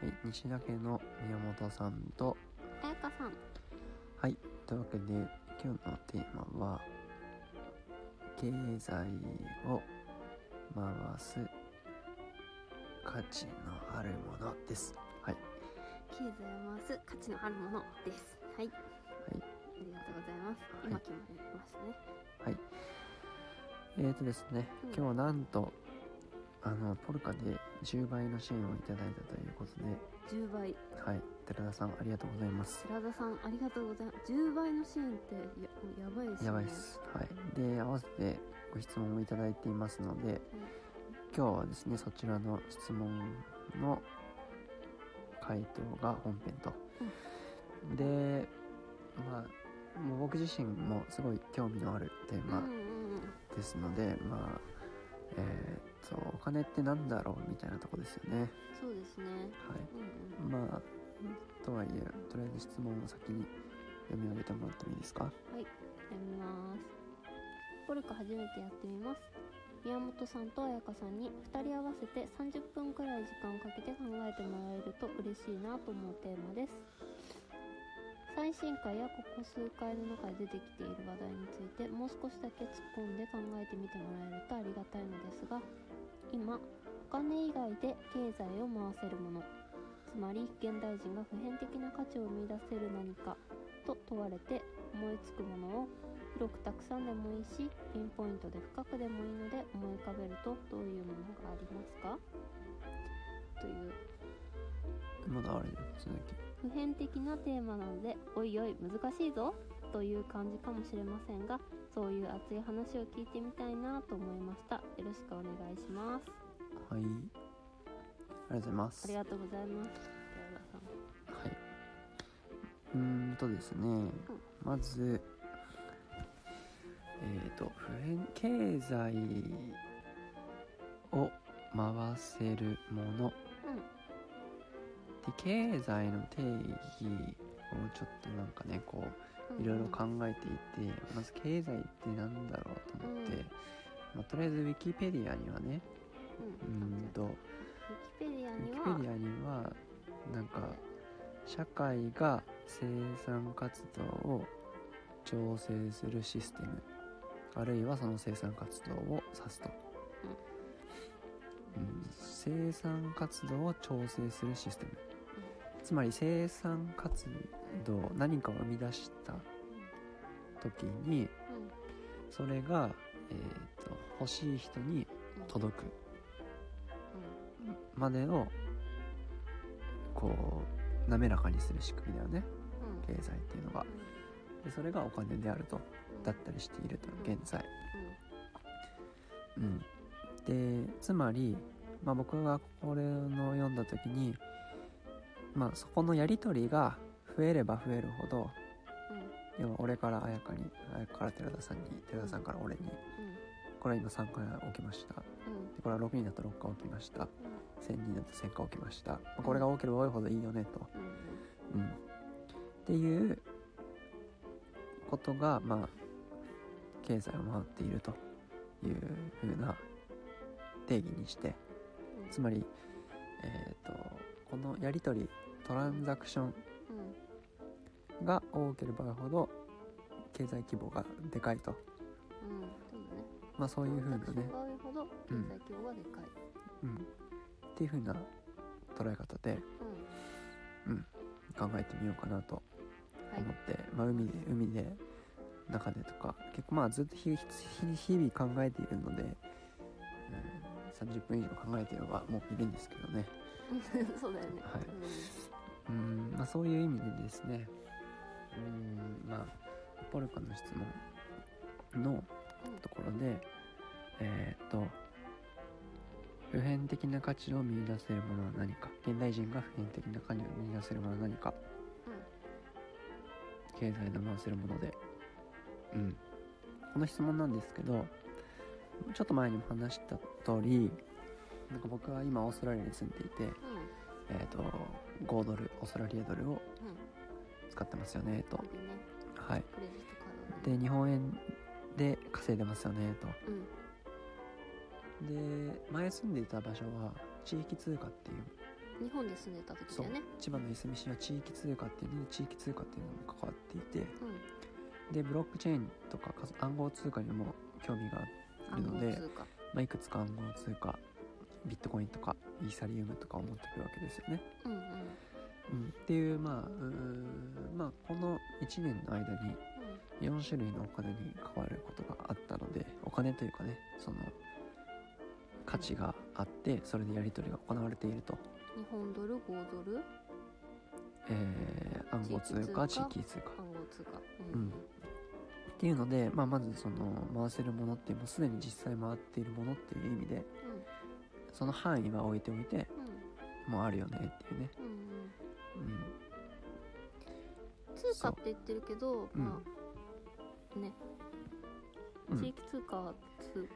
はい、西田家の宮本さんと、あやかさん。はい、というわけで、今日のテーマは、経済を回す価値のあるものです。はい、経済を回す価値のあるものです。はい。はい、ありがとうございます。今決まりましたね。はい。えーとですね、うん。今日はなんと、あの、ポルカで10倍の支援をいただいたということで、10倍はい、寺田さんありがとうございます。寺田さんありがとうございます10倍の支援ってややばいですねやばいです。はい。で、合わせてご質問をいただいていますので、今日はですね、そちらの質問の回答が本編と。で、まあ、もう僕自身もすごい興味のあるテーマうんうんうんですので、まあ、えーっと、お金ってなんだろうみたいなとこですよね。そうですねはうんうんい。まあ、とはいえ、とりあえず質問を先に読み上げてもらってもいいですか？はい、やります。ポルカ初めてやってみます。宮本さんと彩香さんに2人合わせて30分くらい時間をかけて考えてもらえると嬉しいなと思うテーマです。最新回やここ数回の中で出てきている話題についてもう少しだけ突っ込んで考えてみてもらえるとありがたいのですが今お金以外で経済を回せるものつまり現代人が普遍的な価値を生み出せる何かと問われて思いつくものを広くたくさんでもいいしピンポイントで深くでもいいので思い浮かべるとどういうものがありますか？というまだあれそれだけ。普遍的なテーマなのでおいおい難しいぞという感じかもしれませんがそういう熱い話を聞いてみたいなと思いましたよろしくお願いしますはい。ありがとうございます。ありがとうございます寺田さんはい。うーんとですね、まず、えっ、と、普遍経済を回せるもの。うんで、経済の定義をちょっとなんかね、こういろいろ考えていて、まず経済ってなんだろうと思って、うん。まあ、とりあえずウィキペディアにはね、ううんと、ウィキペディアにはディアにはなんか社会が生産活動を調整するシステムあるいはその生産活動を指すと、うん、生産活動を調整するシステムつまり生産活動何かを生み出した時にうん。それが、えー、と欲しい人にうん届くうん。までをこう滑らかにする仕組みだよね。うん。経済っていうのが。でそれがお金であるとだったりしていると現在。うん。でつまり、まあ、僕がこれの読んだ時にまあそこのやり取りが増えれば増えるほど要は俺から綾香に綾香から寺田さんに寺田さんから俺にこれは今3回起きました。でこれは6人だと6回起きました。1000人だと1000回起きました、まあこれが多ければ多いほどいいよねと、うん、っていうことがまあ経済を回っていると。いう風な定義にして。つまりえっ、とこのやり取りトランザクションが多ければほど経済規模がでかいと。まあそういう風なね。が多いほど経済規模がでかい、うん、っていう風な捉え方で、うん、考えてみようかなとはい。思って、まあ、海で海で中でとか結構まあずっと日々考えているので、うん、30分以上考えていればもういるんですけどね、そうだよね、はい。うん。うんまあ、そういう意味でですね。うんまあポルカの質問のところでえーっと普遍的な価値を見出せるものは何か？現代人が普遍的な価値を見出せるものは何か？経済の回せるもので。うん。この質問なんですけどちょっと前にも話した通りなんか僕は今オーストラリアに住んでいてうん。えーっと5ドルオーストラリアドルをうん使ってますよねと。ねはい。クレジットカードね。で日本円で稼いでますよねと。うん。で前住んでいた場所は地域通貨っていう。日本で住んでた時だよね。千葉のいすみ市は地域通貨っていうので地域通貨っていうのも関わっていて。うん。でブロックチェーンとか仮想暗号通貨にも興味がある暗ので号通貨。まあ、いくつか暗号通貨ビットコインとかイーサリウムとかを持ってくるわけですよね。うんうん。うん、っていうまあうーまあこの1年の間に4種類のお金に関わることがあったのでお金というかねその価値があってそれでやり取りが行われていると、日本ドル5ドル？えー暗号通貨地地域域通貨。暗号通貨。うん。っていうので、まあ、まずその回せるものってもうすでに実際回っているものっていう意味でその範囲は置いておいてうん。もうあるよねっていうね、うんうん通貨って言ってるけどう。ん。まあね。うん。地域通貨はつ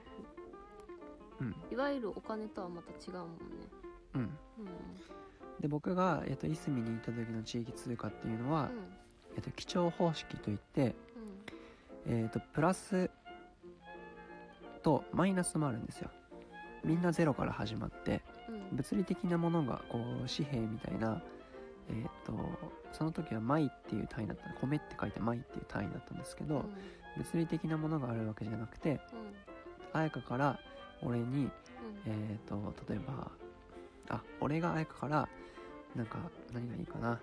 うん。いわゆるお金とはまた違うもんね。うん。うん。で僕が、えっといすみに行った時の地域通貨っていうのは、うん。えっと基調方式といって、うん。えっとプラスとマイナスもあるんですよみんなゼロから始まってうん。物理的なものがこう紙幣みたいなえっ、とその時は米っていう単位だった米って書いて米っていう単位だったんですけど、うん。物理的なものがあるわけじゃなくてうん。彩香から俺にうん。えっ、と例えばあ俺が彩香からなんか何がいいかな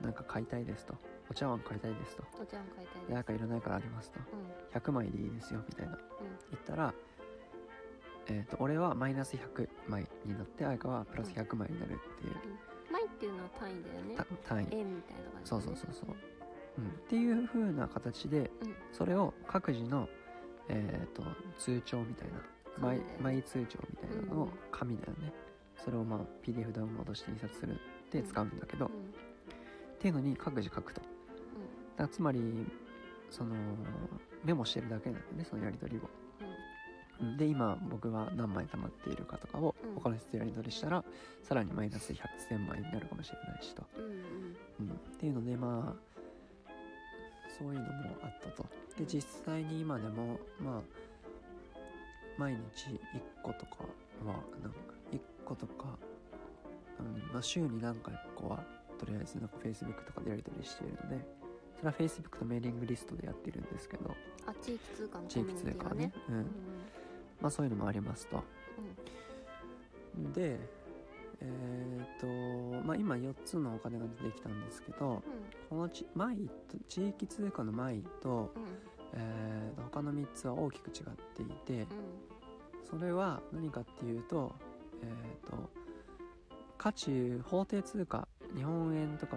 なんか買いたいですとお茶碗買いたいですとお茶碗買いたいでです。彩香いらないからあげますとうん。100枚でいいですよみたいな。うん。言ったらえっ、と俺はマイナス100枚になって彩香はプラス100枚になるっていう。枚っていうのは単位だよね。た単位、円みたいな感じそうそうそうそう。うん、っていう風な形でうん。それを各自のえっ、と通帳みたいなマイマイ通帳みたいなのをうん。紙だよね。それをまあ PDF ダウンロードして印刷するで使うん。だけど、っうん。ていうのに各自書くと。だからつまりそのメモしてるだけなんだよねそのやり取りを。うんうんで今僕は何枚貯まっているかとかをうん。他の人とやり取りしたらさらにマイナス100千枚になるかもしれないしと、うんうんうん、っていうのでまあそういうのもあったと。で実際に今でもまあ毎日1個とかはなんか1個とか、うんまあ、週に何回かはとりあえずなんか Facebook とかでやり取りしているのでそれは Facebook とメーリングリストでやってるんですけどあ地域通貨のコ地域通貨はね、うん。うんまあそういうのもありますと。うん。でえっ、とまあ今4つのお金が出てきたんですけどこのちマイと地域通貨のマイと、うん。うんえー他の3つは大きく違っていてうん。それは何かっていうとえっ、と価値法定通貨日本円とか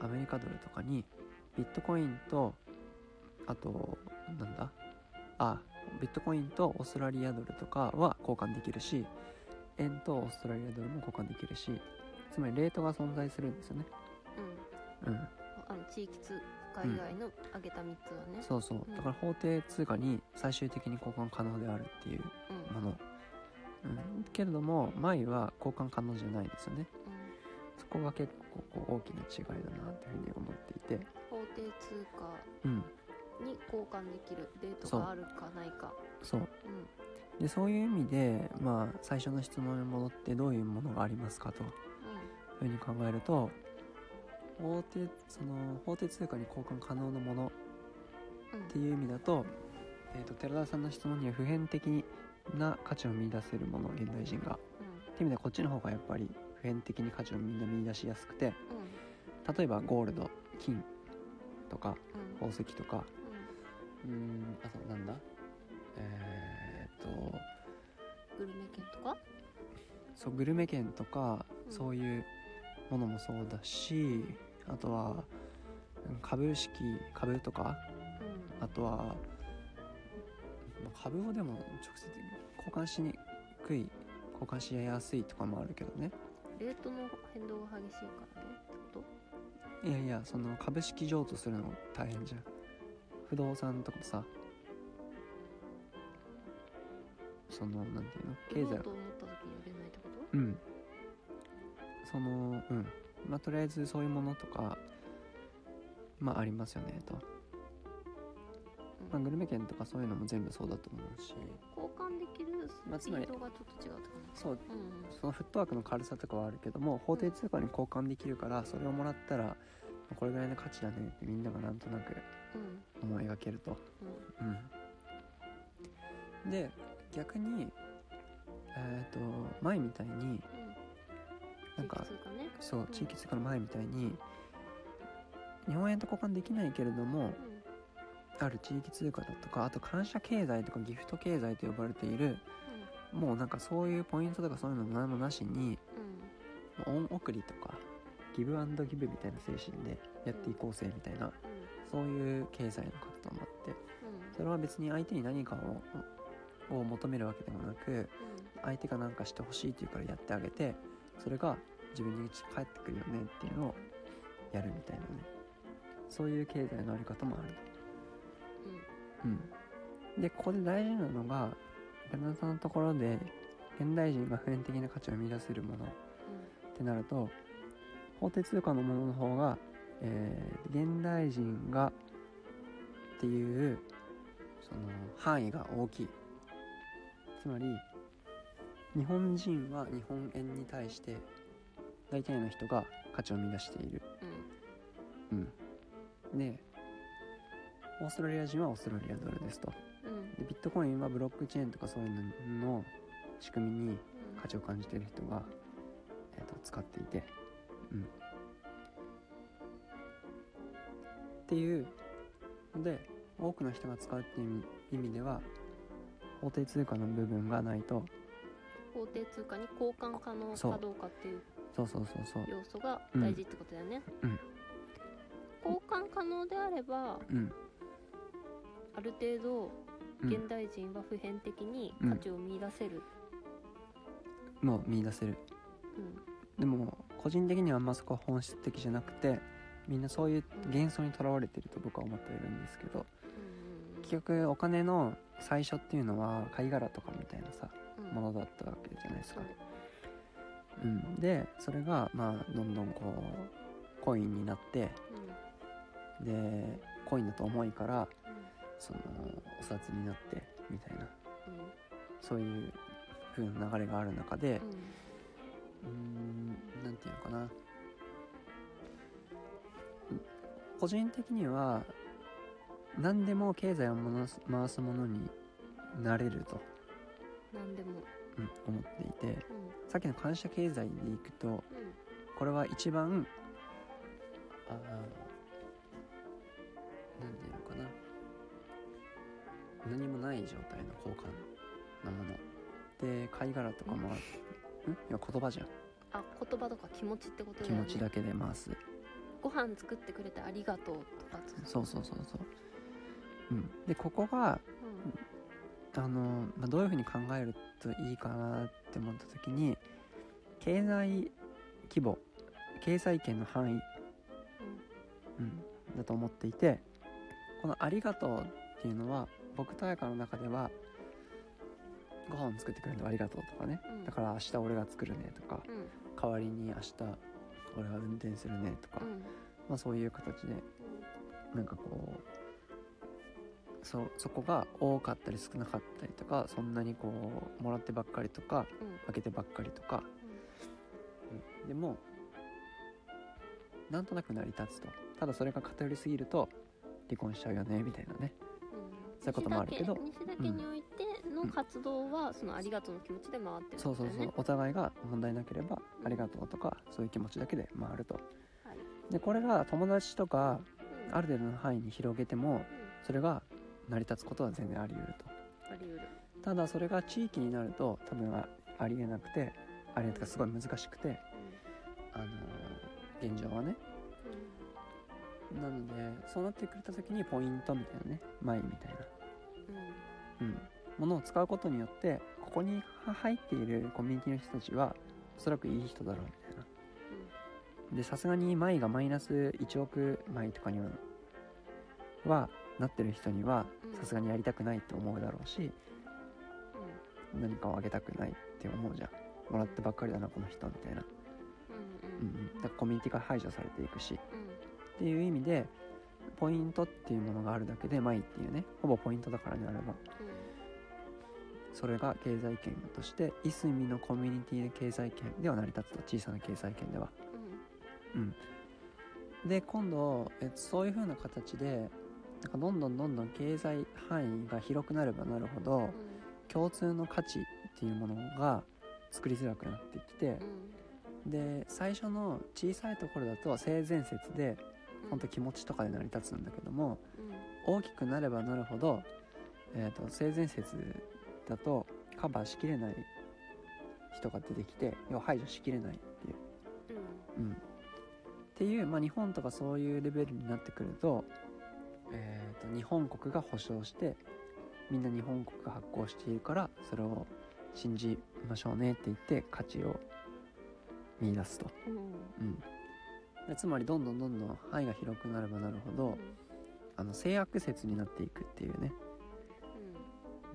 アメリカドルとかにビットコインとあとなんだ？あビットコインとオーストラリアドルとかは交換できるし円とオーストラリアドルも交換できるしつまりレートが存在するんですよね。うん。うん。あの地域通貨以外の挙げた3つはね。そうそう。だから法定通貨に最終的に交換可能であるっていううん。もの、うん、けれども前は交換可能じゃないですよね。そこが結構大きな違いだなというふうに思っていて。法定通貨。うんに交換できるレートがあるかないか。そう。うん。でそういう意味でまあ最初の質問に戻ってどういうものがありますかと。いうふうに考えると法定その法定通貨に交換可能なものうんっていう意味だと,、えー、と寺田さんの質問には普遍的な価値を見出せるもの現代人がっていう意味ではこっちの方がやっぱり普遍的に価値をみんな見出しやすくてうん。例えばゴールド金とかうん。宝石とかうーんあとなんだ？えー、っとグルメ券とか？そうグルメ券とか、うん。そういうものもそうだしあとはうん株式株とかうん。あとはまあ株をでも直接交換しにくい交換しやすいとかもあるけどね。レートの変動が激しいからねってこと？いやいやその株式譲渡するの大変じゃん不動産とかさそのなんていうの？経済。売ろうと思った時に売れないってこと？うん。そのうん。まあとりあえずそういうものとかまあありますよねと、まあ、グルメ券とかそういうのも全部そうだと思うし。交換でできるまあつまりスピードがちょっと違うって感そう。じうん。そのフットワークの軽さとかはあるけども法定通貨に交換できるからそれをもらったらこれぐらいの価値だねってみんながなんとなくうん思い描けると。うん。うん、で逆にえっ、と前みたいにうん。なんかね。そう地域通貨の前みたいに日本円と交換できないけれどもある地域通貨だとかあと感謝経済とかギフト経済と呼ばれているもうなんかそういうポイントとかそういうの何もなしにうん。うん恩送りとかギブアンドギブみたいな精神でやっていこうぜみたいなそういう経済の活動もあってそれは別に相手に何かをを求めるわけでもなく相手が何かしてほしいっていうからやってあげてそれが自分に返ってくるよねっていうのをやるみたいなね。そういう経済のあり方もある。うん。でここで大事なのがベナさんのところで現代人が普遍的な価値を生み出せるものってなると法定通貨のものの方が、えー現代人がっていうその範囲が大きい。つまり日本人は日本円に対して大体の人が価値を生み出している。うん。うん。でオーストラリア人はオーストラリアドルですと。うん。でビットコインはブロックチェーンとかそういうのの仕組みにうん価値を感じている人が、えー、と使っていて、うん、っていうので多くの人が使うっていう意味では法定通貨の部分がないと。法定通貨に交換可能かどうかっていうそうそうそうそう。要素が大事ってことだよね、うん。交換可能であればうん。ある程度うん。現代人は普遍的に価値を見出せる、もう見出せる。うん。でも個人的にはあんまそこは本質的じゃなくてみんなそういう幻想にとらわれてると僕は思っているんですけどうん結局お金の最初っていうのは貝殻とかみたいなさうんものだったわけじゃないですか。そう、うん、でそれがまあどんどんこうコインになってうん。でコインだと重いからうん。そのお札になってみたいな。うん。そういう風な流れがある中でうん。うーんなんていうのかな個人的には何でも経済を回す回すものになれると、なんでも。うん、思っていて。うん。さっきの感謝経済でいくとうん。これは一番あーなんていうのかな。何もない状態の交換なもの。で貝殻とかもあん。いや言葉じゃん。あ言葉とか気持ちってことだね。持ちだけで回すご飯作ってくれてありがとうとかそうそうそうそう。うん。でここがうあの、まあ、どういうふうに考えるといいかなって思った時に経済規模経済圏の範囲、んうん。うん、だと思っていてこの「ありがとう」っていうのは僕と彩香の中ではご飯作ってくれるのありがとうとかね。うん。だから明日俺が作るねとかうん。代わりに明日俺が運転するねとか、うん。まあ、そういう形でなんかこうそそこが多かったり少なかったりとかそんなにこうもらってばっかりとかうん。あげてばっかりとか、うん。でもなんとなく成り立つと。ただそれが偏りすぎると離婚しちゃうよねみたいなね。うん。そういうこともあるけど。西においての活動は、そのありがとうの気持ちで回ってるね。そうそうそう。お互いが問題なければうん。ありがとうとかそういう気持ちだけで回ると。はい。でこれが友達とかうん。ある程度の範囲に広げてもうん。それが成り立つことは全然あり得ると。あり得る。ただそれが地域になると多分あありえなくてありえなくてすごい難しくてあのー現状はね。なのでそうなってくれた時にポイントみたいなねマイみたいなものを使うことによってここに入っているコミュニティの人たちはおそらくいい人だろうみたいな。でさすがにマイがマイナス1億マイとかにははなってる人にはうん。さすがにやりたくないって思うだろうしうん。何かをあげたくないって思うじゃん。もらってばっかりだなこの人みたいな、うんうん。うだからコミュニティから排除されていくし。うん。っていう意味でポイントっていうものがあるだけでマイっていうねほぼポイントだからねあればそれが経済圏としていすみのコミュニティで経済圏では成り立つと小さな経済圏では。うん。で今度、えっと、そういう風な形でなんかどんどんどんどん経済範囲が広くなればなるほど、うん。共通の価値っていうものが作りづらくなってきてう、ん。で最初の小さいところだと性善説でうん。本当気持ちとかで成り立つんだけどもうん。大きくなればなるほど、えー、と性善説だとカバーしきれない人が出てきて要は排除しきれないっていう。うん。うん、っていう、まあ、日本とかそういうレベルになってくると,、えー、と日本国が保障してみんな日本国が発行しているからそれを信じましょうねって言って価値を見出すと、うん。うん、でつまりどんどんどんどん範囲が広くなればなるほどあの制約説になっていくっていうね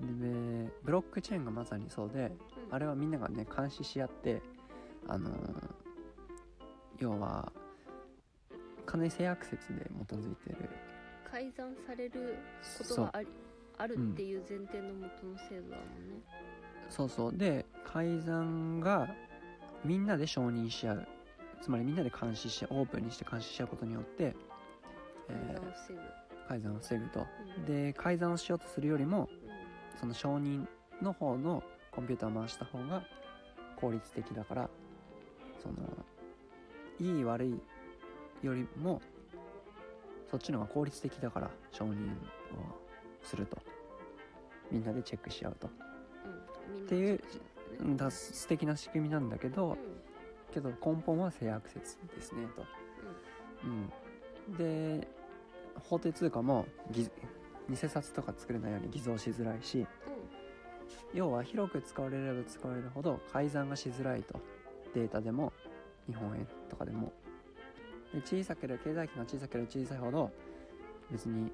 でブロックチェーンがまさにそうであれはみんながね監視し合ってあのー要は金制約説で基づいてる。改ざんされることがありあるっていう前提のもとの制度だもんね。そうそう。で改ざんがみんなで承認し合う。つまりみんなで監視しオープンにして監視し合うことによって、え改ざんを防ぐ。ー改ざんを防ぐと。うん。で改ざんをしようとするよりもうんその承認の方のコンピューターを回した方が効率的だからそのいい悪いよりもそっちの方が効率的だから承認をすると。みんなでチェックし合うと。うん。っていうだ素敵な仕組みなんだけどうん。けど根本は制約説ですねと、うん、で法定通貨も偽偽札とか作れないように偽造しづらいし要は広く使われれば使われるほど改ざんがしづらいと。データでも日本円とかでも。で小さければ経済圏が小さければ小さいほど別に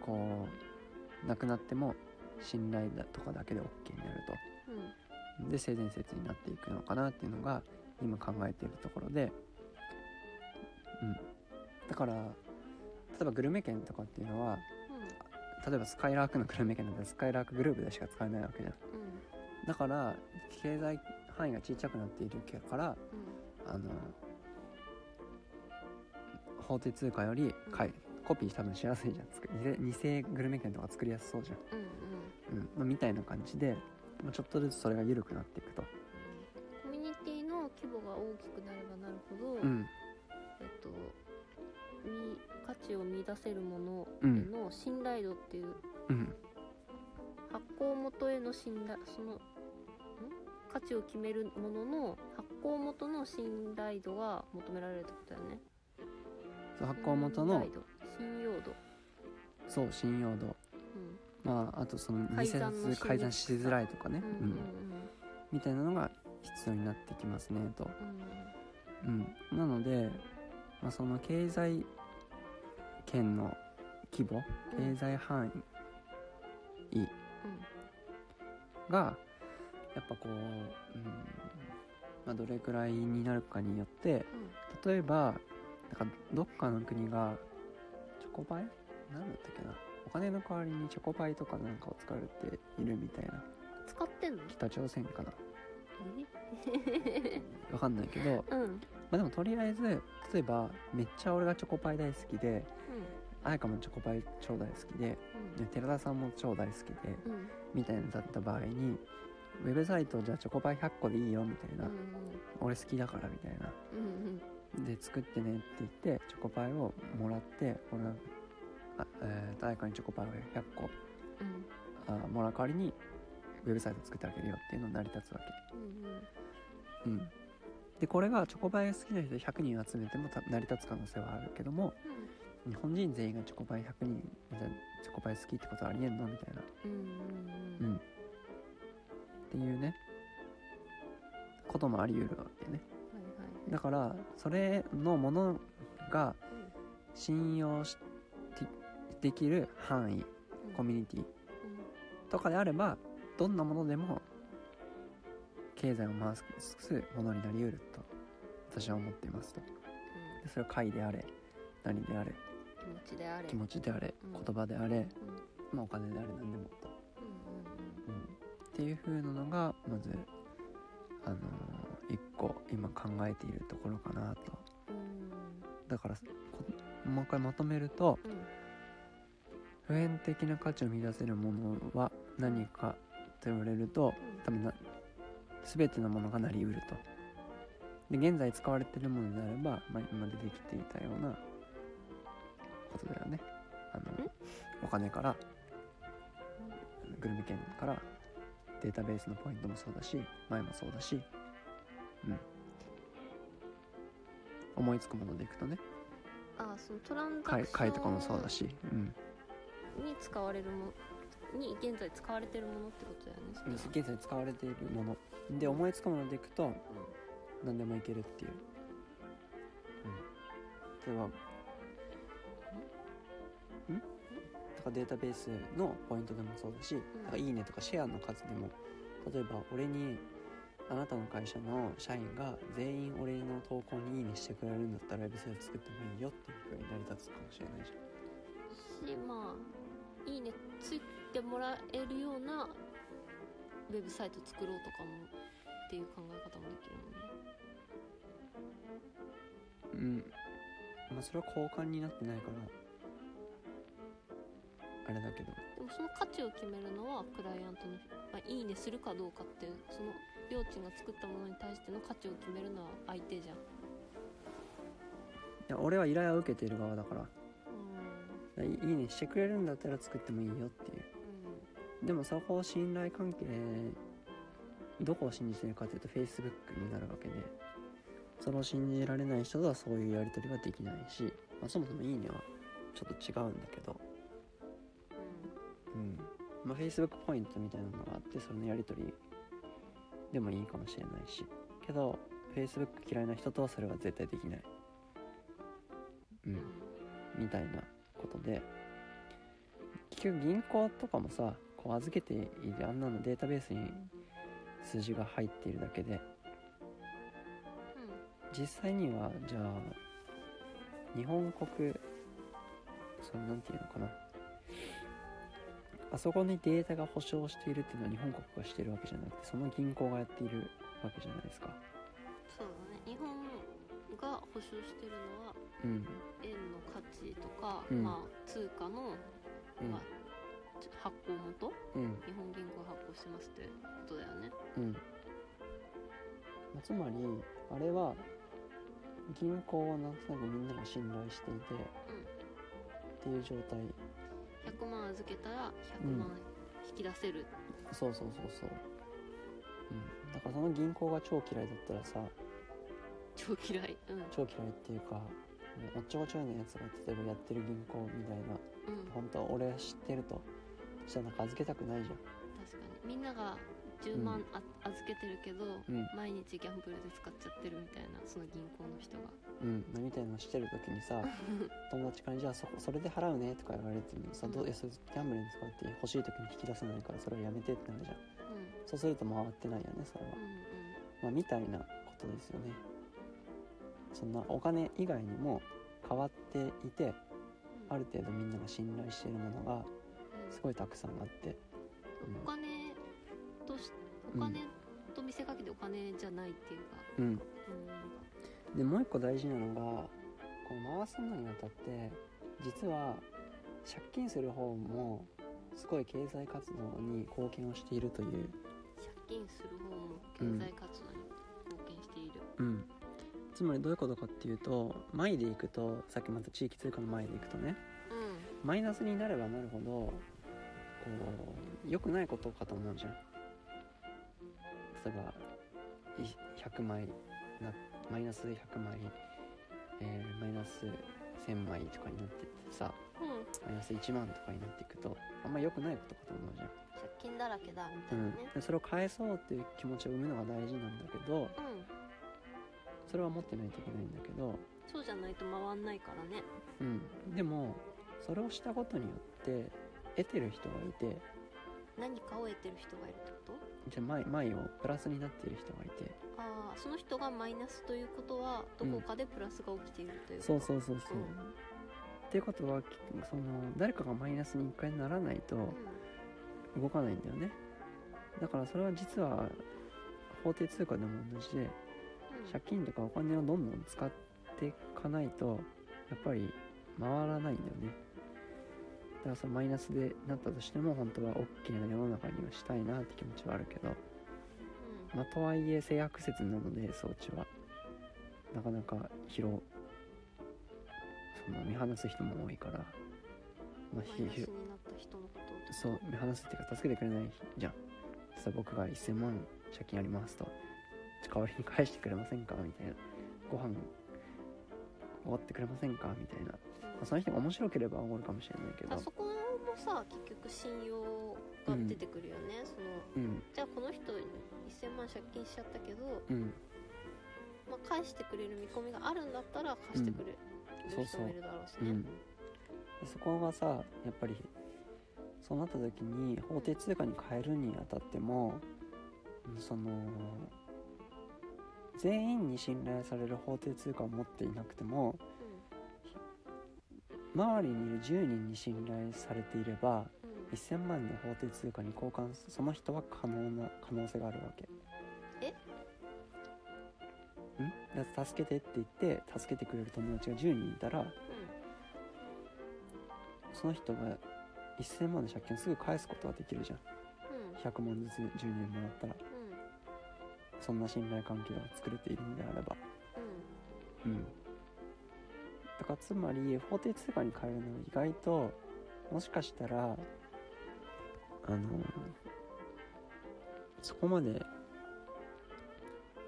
こうなくなっても信頼だとかだけで OK になると。うんうん。で性善説になっていくのかなっていうのが今考えているところで。うん。だから例えばグルメ券とかっていうのは例えばスカイラークのグルメ券だったらスカイラークグループでしか使えないわけじゃん。だから経済範囲が小さくなっているからあの法定通貨よりかいコピー多分しやすいじゃん。偽偽グルメ券とか作りやすそうじゃん、うん。うんうん。うん。まあ、みたいな感じで、まあ、ちょっとずつそれが緩くなっていくと価値を見出せるものうん。への信頼度っていう、うん。発行元への信頼そのん？価値を決めるものの発行元の信頼度が求められるってことだよね。発行元の信用度、そう信用度。うん。まああとその偽札改ざんしづらいとかね、うん。うん。みたいなのが必要になってきますねと、うん。うん、なので、まあ、その経済圏の規模うん。経済範囲がやっぱこう、うんまあ、どれくらいになるかによって例えばなんかどっかの国がチョコパイ？なんだったっけな？お金の代わりにチョコパイとかなんかを使われているみたいな。使ってんの？北朝鮮かな。え？わかんないけど、まうん。あ、でもとりあえず例えばめっちゃ俺がチョコパイ大好きで彩香もチョコパイ超大好きでうん。で寺田さんも超大好きでうん。みたいなのだった場合にウェブサイトじゃあチョコパイ100個でいいよみたいな、うん俺好きだからみたいな。うんで作ってねって言ってチョコパイをもらって俺があえーと彩香にチョコパイを100個うん。あもらう代わりにウェブサイト作ってあげるよっていうのに成り立つわけ。うんうん。うん。でこれがチョコパイが好きな人100人集めてもた成り立つ可能性はあるけども日本人全員がチョコパイ100人チョコパイ好きってことはありえんの？みたいな。うんううん。ん。っていうね。こともあり得るわけね。はいはいだからそれのものが信用しできる範囲コミュニティとかであればどんなものでも経済を回すものになり得ると私は思っていますと。でそれは会であれ何であれ気持ちであれ。気持ちであれうん。言葉であれ、うん。まあ、お金であれ何でもっていう風なのがまずあのー、一個今考えているところかなと。だからもう一回まとめると、うん、普遍的な価値を見出せるものは何かと言われると、多分な全てのものがなりうると。で現在使われているものであれば、まあ、今までできていたようなことだよねあのお金からグルメ券からデータベースのポイントもそうだし前もそうだしうん。思いつくものでいくとねああそのトランザクション貝とかもそうだし、うん、に使われるもに現在使われてるものってことだよね現在使われているもの。で思いつくものでいくと、うん、何でもいけるっていう、うん、例えばかデータベースのポイントでもそうだし、うん、いいねとかシェアの数でも例えば俺にあなたの会社の社員が全員俺の投稿にいいねしてくれるんだったらウェブサイト作ってもいいよっていうふうに成り立つかもしれないじゃん。しまあいいねついてもらえるようなウェブサイト作ろうとかもっていう考え方もできるもんね。うん。まあそれは交換になってないからあれだけど。でもその価値を決めるのはクライアントの、まあ、いいねするかどうかってそのりょうちんが作ったものに対しての価値を決めるのは相手じゃん。いや俺は依頼を受けている側だから。いいねしてくれるんだったら作ってもいいよっていう、うん、でもそこを信頼関係どこを信じてるかというと Facebook になるわけで。その信じられない人とはそういうやり取りはできないし、まあ、そもそもいいねはちょっと違うんだけど。うんまあ Facebook ポイントみたいなのがあってそのやり取りでもいいかもしれないし。けど Facebook 嫌いな人とはそれは絶対できない。うん。みたいなことで。結局銀行とかもさこう預けているあんなのデータベースに数字が入っているだけで、実際にはじゃあ日本国そのなんていうのかなあそこにデータが保証しているっていうのは日本国がしてるわけじゃなくてその銀行がやっているわけじゃないですか。そうだね。日本が保証してるのは、うん、円の価値とか、うん、まあ、通貨の、うん、まあ、発行元、うん、日本銀行発行してますってことだよね、うん。まあ、つまりあれは銀行をなんとなくみんなが信頼していて、っていう状態100万預けたら100万引き出せる、うん、そうそうそうそう、うん、だからその銀行が超嫌いだったらさ超嫌い、うん、超嫌いっていうかおっちょこちょいのやつが例えばやってる銀行みたいな、うん、本当俺知ってるとしたらなんか預けたくないじゃん。確かに。みんなが10万あ、預けてるけど、うん、毎日ギャンブルで使っちゃってるみたいなその銀行の人が。うん。みたいなのしてる時にさ 友達から「じゃあそそれで払うね」とか言われてもさ、どういやそれギャンブルに使って欲しい時に引き出せないからそれをやめてってなるじゃん、うん、そうすると回ってないよねそれは、うんうん、まあみたいなことですよね。そんなお金以外にも変わっていて、ある程度みんなが信頼しているものがすごいたくさんあって、うん、お金としお金と見せかけてお金じゃないっていうか。うん、うん、でもう一個大事なのがこう回すのにあたって実は借金する方もすごい経済活動に貢献をしているという。借金する方も経済活動に貢献している。うん、うん、つまりどういうことかっていうと前でいくとさっきまた地域通貨の前でいくとね、うん、マイナスになればなるほどこう良くないことかと思うじゃん例えば100枚なマイナス100枚、えー、マイナス1000枚とかになってってさ、うん、マイナス1万とかになっていくとあんま良くないことかと思うじゃん。借金だらけだみたいなね、うん、それを返そうっていう気持ちを生むのが大事なんだけど、うん、それは持ってないといけないんだけど。そうじゃないと回んないからね。うん。でもそれをしたことによって得てる人がいて何かを得てる人がいるってこと？じゃあ前前をプラスになっている人がいて。ああその人がマイナスということはどこかでプラスが起きているというそうそうそうそう、うん、っていうことはその誰かがマイナスに一回ならないと動かないんだよね、だからそれは実は法定通貨でも同じでうん。借金とかお金をどんどん使っていかないとやっぱり回らないんだよねだからそのマイナスでなったとしても本当は OK な世の中にはしたいなって気持ちはあるけどまあとはいえ性悪説なので装置はなかなか広その見放す人も多いからまあひひそう見放すっていうか助けてくれないじゃん。例えば僕が1000万借金ありますと代わりに返してくれませんか？みたいな。ご飯おごってくれませんか？みたいな、まあ、その人が面白ければおごるかもしれないけど。あそこもさ結局信用が出てくるよね、そのうん。じゃあこの人に1000万借金しちゃったけど、うん。まあ、返してくれる見込みがあるんだったら貸してくれるそうそう人もいるだろうしね。そこがさやっぱりそうなった時に法定通貨に変えるにあたってもうんその全員に信頼される法定通貨を持っていなくても周りにいる10人に信頼されていればうん。うん1000万の法定通貨に交換すその人は可能な可能性があるわけ。え？ん？助けてって言って助けてくれる友達が10人いたらその人が1000万の借金をすぐ返すことができるじゃん。うん。うん100万ずつ10人もらったら。そんな信頼関係が作れているのであれば。うん。うんだからつまり法定通貨に変えるのは意外ともしかしたらあのそこまで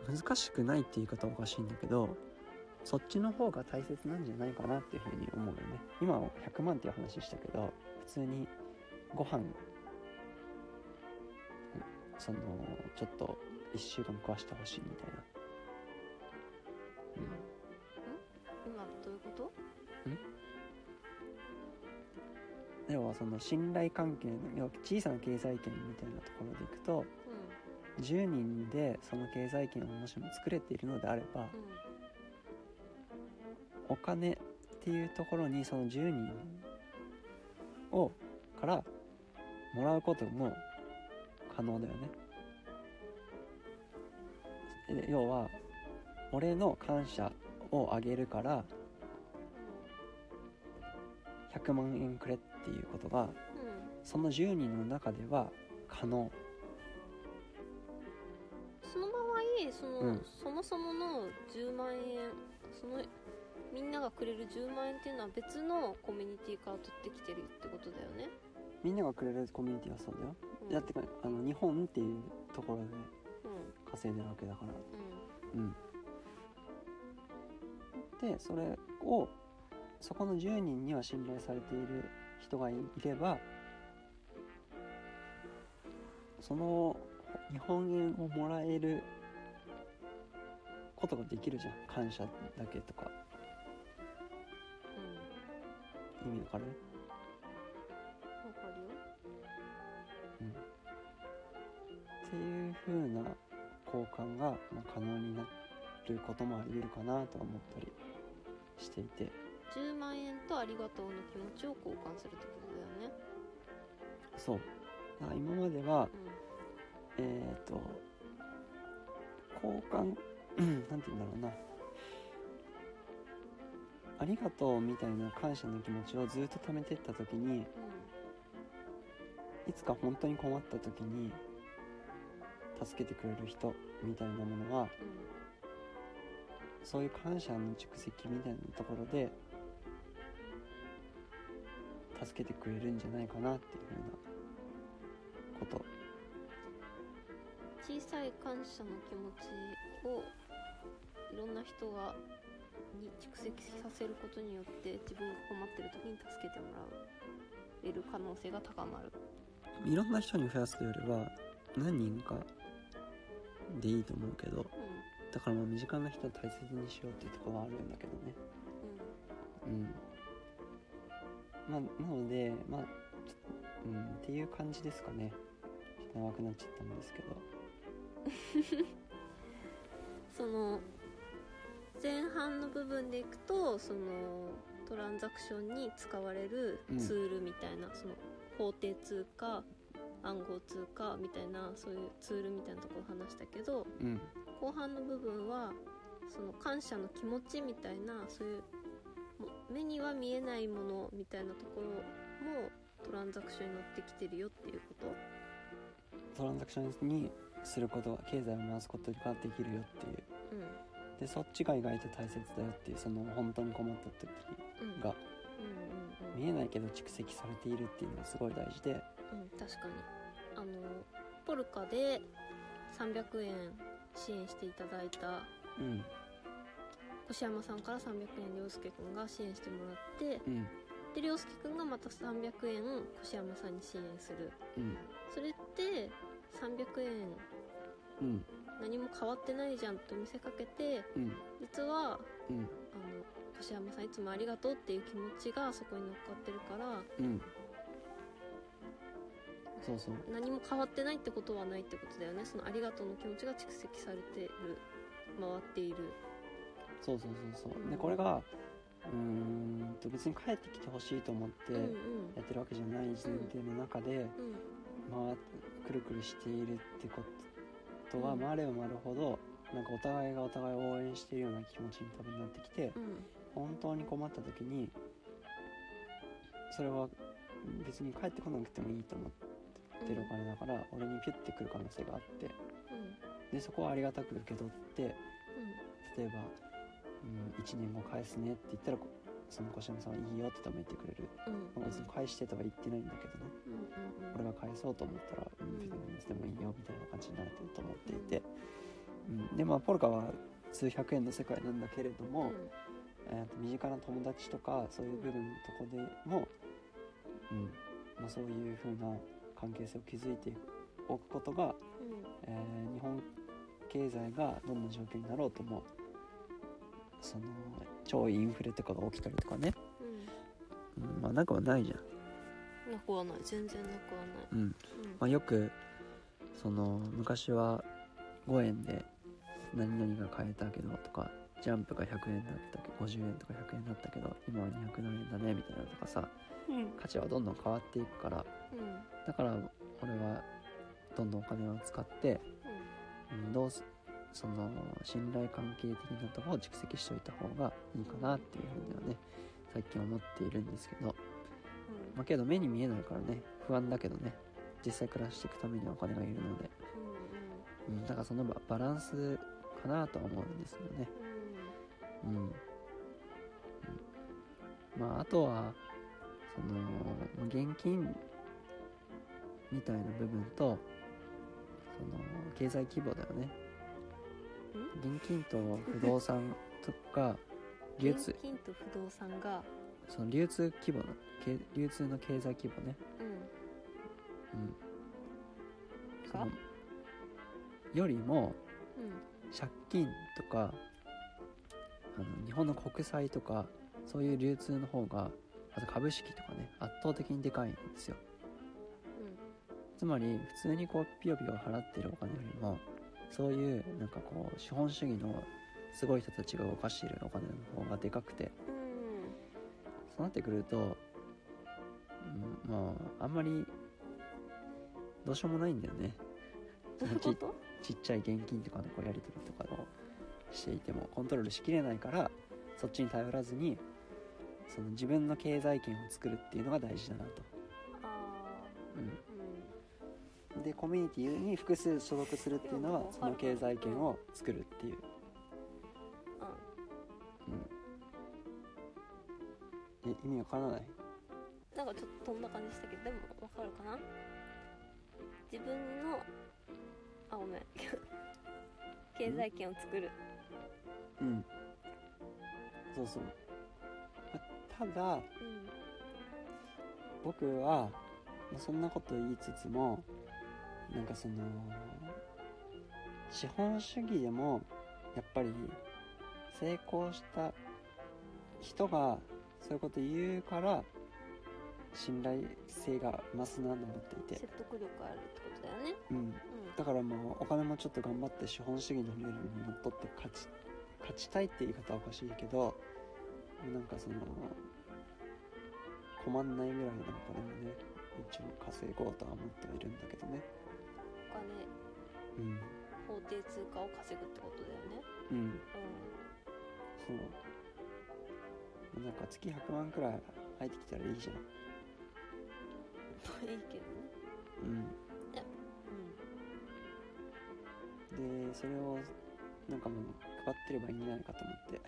難しくないっていう言い方はおかしいんだけどそっちの方が大切なんじゃないかなっていうふうに思うよね。今は100万っていう話したけど普通にご飯そのちょっと1週間食わしてほしいみたいな。と？要はその信頼関係の要は小さな経済圏みたいなところでいくと10人でその経済圏をもしも作れているのであればうん。お金っていうところにその10人をからもらうことも可能だよね。で要は俺の感謝をあげるから100万円くれっていうことがその10人の中では可能。その場合その、うん。そもそもの10万円そのみんながくれる10万円っていうのは別のコミュニティから取ってきてるってことだよね、みんながくれるコミュニティはそうだよ。うん、だってあの日本っていうところでうん。稼いでるわけだから。うん。うん。でそれをそこの10人には信頼されている人がいいればその日本円をもらえることができるじゃん。感謝だけとか。意味わかる？うんわかるよ。うん。っていう風な交換が、まあ、可能になることもあり得るかなとは思ったりしていて10万円とありがとうの気持ちを交換するってことだよね。そう。だから今まではうえっ、と交換うん なんて言うんだろうな。ありがとうみたいな感謝の気持ちをずっと貯めてった時にん。いつか本当に困った時に助けてくれる人みたいなものはうん。そういう感謝の蓄積みたいなところで助けてくれるんじゃないかなっていうふうなこと。小さい感謝の気持ちをいろんな人がに蓄積させることによって自分が困ってる時に助けてもらえる可能性が高まる。いろんな人に増やすというよりは何人かでいいと思うけどうだからまあ身近な人を大切にしようっていうところはあるんだけどね。ん。うんまあなのでまあちょうんっていう感じですかね。ちょっと長くなっちゃったんですけど。その前半の部分でいくとそのトランザクションに使われるツールみたいな、その法定通貨暗号通貨みたいなそういうツールみたいなところ話したけどうん。後半の部分はその感謝の気持ちみたいなそういうも目には見えないものみたいなところもトランザクションに乗ってきてるよっていうこと？トランザクションにすることが経済を回すことができるよっていう。うん。でそっちが意外と大切だよっていうその本当に困った時うんがうんうんうん。見えないけど蓄積されているっていうのがすごい大事で。うん、確かに。あのポルカで300円支援していただいたうん越山さんから300円涼介くんが支援してもらってうん。で涼介くんがまた300円越山さんに支援する。うん。それって300円うん。何も変わってないじゃんと見せかけてうん。実はうん。あの越山さんいつもありがとうっていう気持ちがそこに乗っかってるからうん。そうそう。何も変わってないってことはないってことだよね。そのありがとうの気持ちが蓄積されてる回っているそうそうそうそう。うんでこれがうーんと別に帰ってきてほしいと思ってやってるわけじゃない前提の中でうん。回ってくるくるしているってことはうん。回れば回るほどなんかお互いがお互いを応援しているような気持ちに多分なってきてうん。本当に困った時にそれは別に帰ってこなくてもいいと思ってるお金だから俺にピュッてくる可能性があって。うん。でそこはありがたく受け取って例えば、うん、1年後返すねって言ったらこその小島さんはいいよって止めてくれる、うん。まあ別に返してとは言ってないんだけどねうんうん俺が返そうと思ったら、うん、別にいつでもいいよみたいな感じになってると思っていて、うん、でまあポルカは数百円の世界なんだけれども、えーと身近な友達とかそういう部分のとこでも、うんまあ、そういう風な関係性を築いておくことが、えー日本経済がどんな状況になろうともその超インフレとかが起きたりとかね、うん。うん、まあなくはないじゃん。なくはない。全然なくはない。うん。まあ、よくその昔は5円で何々が買えたけどとかジャンプが100円だったけど50円とか100円だったけど今は200何円だねみたいなのとかさうん。うん価値はどんどん変わっていくから。だから俺はどんどんお金を使って、うん、どうすその信頼関係的なところを蓄積しておいた方がいいかなっていうふうにはね最近思っているんですけど。まあけど目に見えないからね不安だけどね実際暮らしていくためにはお金がいるので、うん、だからそのババランスかなとは思うんですよね。うん、うん、まああとはそのまあ現金みたいな部分とその経済規模だよね現金と不動産とか流通。現金と不動産がその流通規模のけ流通の経済規模ね。うん。うん。そがのよりもうん。借金とかあの日本の国債とかそういう流通の方があと株式とかね圧倒的にでかいんですよ。つまり普通にこうピヨピヨ払ってるお金よりもそういうなんかこう資本主義のすごい人たちが動かしているお金の方がでかくて。うんそうなってくると、うん、まああんまりどうしようもないんだよね。どういうこと？ちっちゃい現金とかのこうやり取りとかをしていてもコントロールしきれないからそっちに頼らずにその自分の経済圏を作るっていうのが大事だなと、うん、でコミュニティに複数所属するっていうのはその経済圏を作るっていう、うん。うん、え意味わからない？なんかちょっと飛んだ感じしたけ？どでもわかるかな？自分のあごめん。経済圏を作る。うん。そうそう。まただうん。僕はまあそんなこと言いつつもなんかその資本主義でもやっぱり成功した人がそういうこと言うから信頼性が増すなと思っていて、説得力あるってことだよね。うん、うん。だからもうお金もちょっと頑張って資本主義のルールにのっとって勝ち勝ちたいって言い方はおかしいけどなんかその困んないぐらいのお金をね一応稼ごうとは思ってはいるんだけどね。お金うん法定通貨を稼ぐってことだよね。うん。うそう。なんか月100万くらい入ってきたらいいじゃん。ん いいけどね。うん。でそれをなんかもう配ってればいいんじゃないかと思って。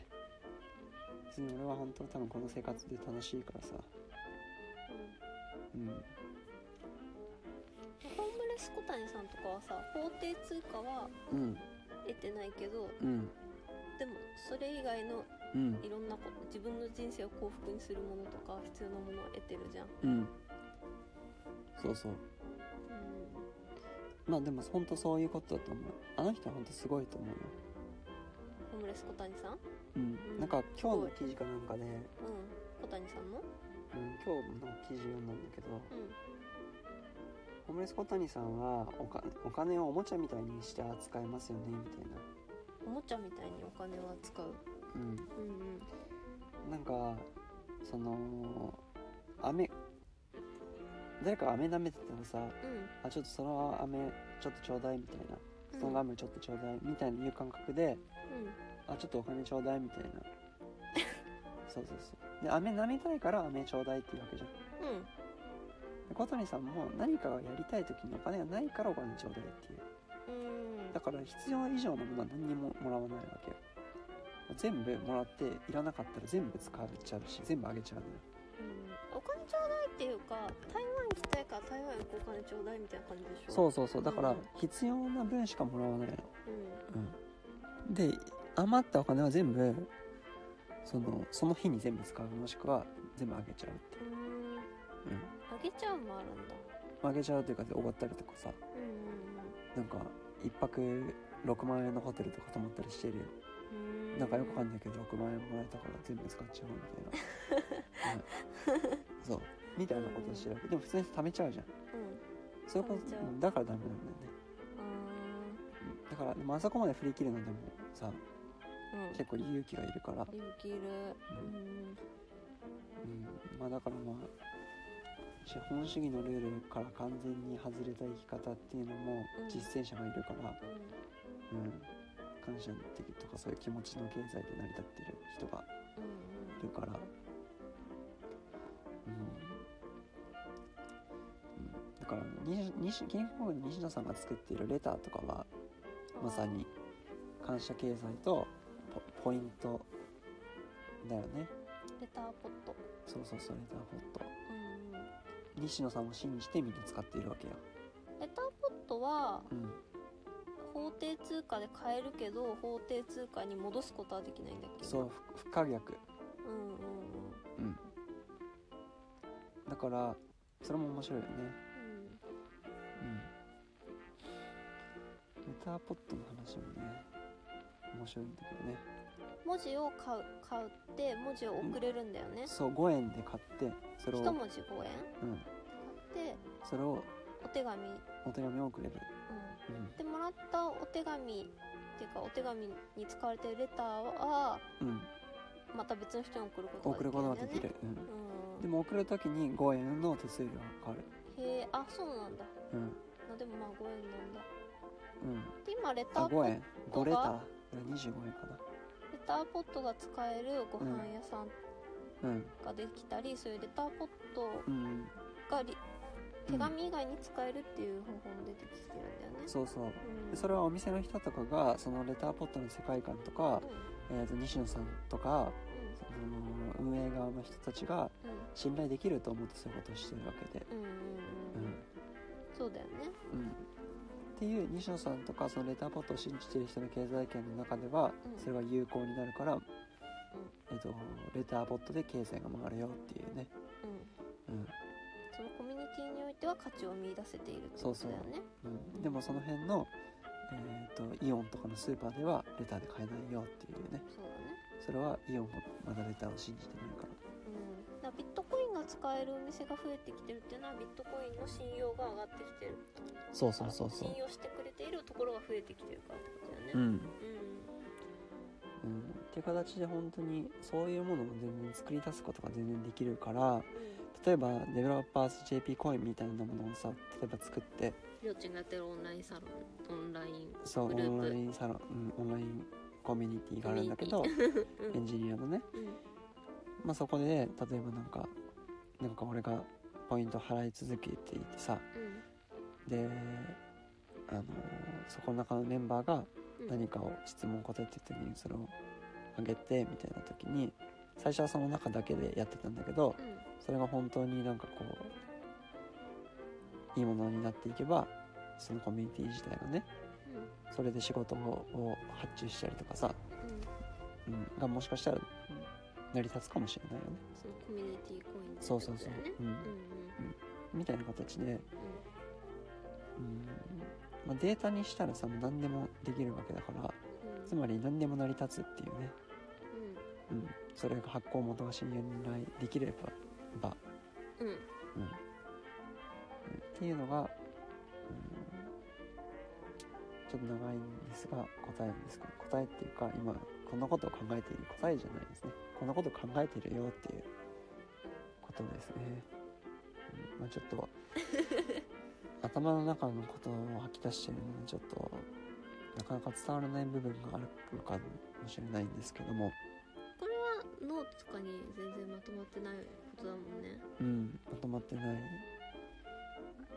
別に俺は本当多分この生活で楽しいからさ。うん。うん小谷さんとかはさ法定通貨はうん。得てないけどうん。でもそれ以外のうん。いろんなこと自分の人生を幸福にするものとか必要なものを得てるじゃん。うん。そうそう。うん。まあでも本当そういうことだと思う。あの人は本当すごいと思うよ。ホームレス小谷さん？うん、うん。なんか今日の記事かなんかで、うん、うん小谷さんの？今日の記事読んだんだけど。うんホームレス小谷さんはおかお金をおもちゃみたいにして扱いますよねみたいな。おもちゃみたいにお金を扱う。うん。うんうん。なんかその飴誰か飴舐めてたらさうん。あちょっとその飴ちょっとちょうだいみたいな。うん。そのガムちょっとちょうだいみたいないう感覚であちょっとお金ちょうだいみたいな。そうそうそう。で飴舐めたいから飴ちょうだいっていうわけじゃん。うん小谷さんも何かをやりたい時にお金がないからお金ちょうだいっていう。うん。だから必要以上のものは何にももらわないわけ。よ全部もらっていらなかったら全部使っちゃうし全部あげちゃうのよ。うん。お金ちょうだいっていうか台湾行きたいから台湾行こうお金ちょうだいみたいな感じでしょ？そうそうそう。だからうん。必要な分しかもらわない。のうん。うん。で余ったお金は全部そのその日に全部使う。もしくは全部あげちゃうってうーんう。んあげちゃうもあるん。だあげちゃうというかおごったりとかさうん。なん。か一泊6万円のホテルとか泊まったりしてるよなん。かよくわかん。ないけど6万円もらえたから全部使っちゃうみたいな、うん。そうみたいなことしてるわけでも普通に貯めちゃうじゃん。うん。そういうことうだからダメなん。だよね、だからでもあそこまで振り切るのでもさうん。うん。結構勇気がいるから、勇気いるうん。うん、まあだからまあ資本主義のルールから完全に外れた生き方っていうのもうん。実践者がいるから、うん。うん、感謝的とかそういう気持ちの経済で成り立ってる人がうんいるから、うんうん、だから西西銀行の西野さんが作っているレターとかはうんまさに感謝経済とポポイントだよね。レターポット。そうそうそうレターポット。うんうん西野さんを信じてみんな使っているわけよ、レターポットはうん、法定通貨で買えるけど法定通貨に戻すことはできないんだっけ？そう不不可逆。うんうんうんだからそれも面白いよね。うん。うん。うんレターポットの話もね面白いんだけどね文字を買う買うって文字を送れるんだよね、そう5円で買ってそれを。一文字5円？うん、買ってそれを。お手紙、うん、お手紙をくれる、うん。でもらったお手紙っていうかお手紙に使われてるレターはうん、また別の人に送ることが送ることができできる。うん、うん。でも送る時に5円の手数料がかかる。へえあそうなんだ。うん。あでもまあ5円なんだ。うん。で今レタあ5ーポッ円。5レター。25円かな。レターポットが使えるご飯屋さんうん。ができたり、そういうレターポットうん。がり手紙以外に使えるっていう方法も出てきてるんだよね。そうそう。うん。でそれはお店の人とかがそのレターポットの世界観とか、えー、と西野さんとかその運営側の人たちがうん。うん信頼できると思ってそういうことをしてるわけで、うんうんうんううんん。そうだよね。うん、っていう西野さんとかそのレターポットを信じてる人の経済圏の中ではうん。それが有効になるから、えー、とレターポットで経済が回るよっていうね、うん。うん。そのコミュニティにおいては価値を見出せているってことだよね。うん、でもその辺の、えー、とイオンとかのスーパーではレターで買えないよっていうね。そうだね。それはイオンもまだレターを信じてが使えるお店が増えてきてるっていうのはビットコインの信用が上がってきてる。そうそうそうそう。信用してくれているところが増えてきてるからってことだよね。うん、うん。うん、っていう形で本当にそういうものを全然作り出すことが全然できるから例えばデベロッパーズ JP コインみたいなものをさ例えば作って。りょうちんがやってるオンラインサロンオンラインそうオグループ。ンラインサロン、うん、オンラインコミュニティがあるんだけどエンジニアのね、うん。まあ、そこで例えばなんかなんか俺がポイント払い続けていてさであのーそこの中のメンバーがうん。何かを質問答えてる時にそれをあげてみたいな時に最初はその中だけでやってたんだけどうん。それが本当になんかこういいものになっていけばそのコミュニティ自体がねそれで仕事をを発注したりとかさ、うん。うん。うん、がもしかしたらうん成り立つかもしれないよね。そのコミュニティコインでそうそうそう。うん。うんうん。みたいな形で、うん。まあ、データにしたらさもう何でもできるわけだから。うん。つまり何でも成り立つっていうね、うん。うん、それが発行元が信頼できれば。ば、うん。うん、っていうのが、うん、ちょっと長いんですが答えですけど答えっていうか今こんなことを考えている答えじゃないですね。こんなことを考えているよっていうことですね、うん、まあちょっと 頭の中のことを吐き出してるのでちょっとなかなか伝わらない部分があるかもしれないんですけども。これはノートとかに全然まとまってないことだもんね。うん。まとまってない。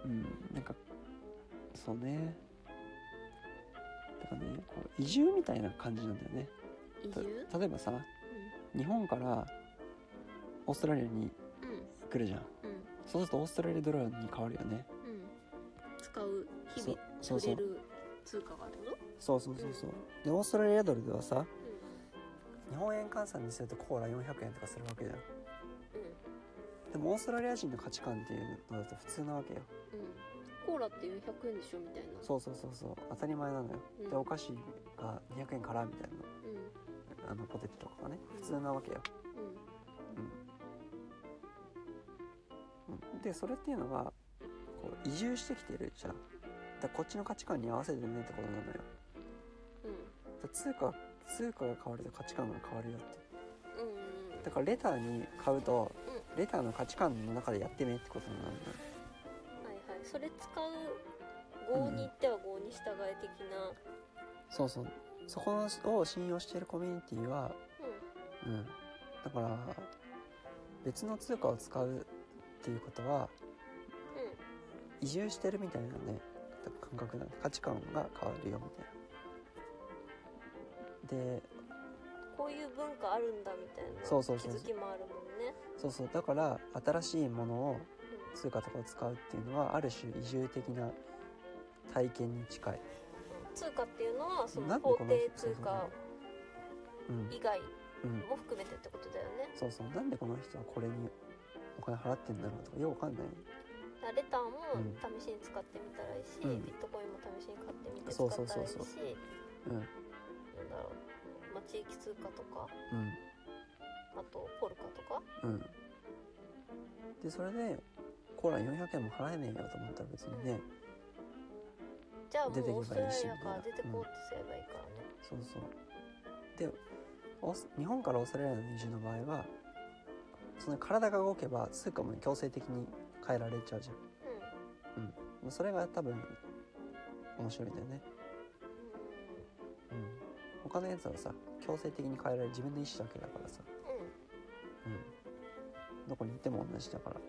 うん。なんかそうね。だからねこう移住みたいな感じなんだよね例えばさ日本からオーストラリアにうん。うん来るじゃん。うん。そうするとオーストラリアドルに変わるよね。うん。使う日々そうそう通貨がってことそうそうそうそう。でオーストラリアドルではさ日本円換算にするとコーラ400円とかするわけじゃん。うん。でもオーストラリア人の価値観っていうのだと普通なわけよ。うん。うんコーラって400円でしょみたいな。そうそうそうそう。当たり前なのよ。うん。でお菓子が200円からみたいな。うんあのポテトとかがねうん普通なわけよ、うん、でそれっていうのがこう移住してきてるじゃん。だこっちの価値観に合わせてねってことなのよ。うん。ら通貨通貨が変わると価値観が変わるよって。うん。うんだからレターに買うとレターの価値観の中でやってねってことになるのよ。はいはい。それ使う合に行っては合に従え的な。そうそうそこを信用しているコミュニティはうん。うん。だから別の通貨を使うっていうことはうん。移住してるみたいなね感覚なんで価値観が変わるよみたいな。でこういう文化あるんだみたいなそうそうそう。気づきもあるもんね。そうそう。だから新しいものを通貨とかを使うっていうのはある種移住的な体験に近い、通貨っていうのはそのの法定通貨うん。以外うん、も含めてってことだよね。そうそう。なんでこの人はこれにお金払ってんだろうとかよくわかんない。レターもうん試しに使ってみたらいいし、うん。ビットコインも試しに買ってみて使ったらいいしなんだろう、まあ、地域通貨とかうん。あとポルカとかうん。でそれでコーラ400円も払えねえよと思ったら別にね、じゃあも出てけばうオーストラリいいしアから出てこうってすればいいからね、そうそう。で日本からオーストラリアの移住の場合はその体が動けば通貨も強制的に変えられちゃうじゃん。うん。それが多分面白いんだよね。うん。他のやつはさ強制的に変えられる。自分の意思だけだからさ。うん。うん。うんどこに行っても同じだから。う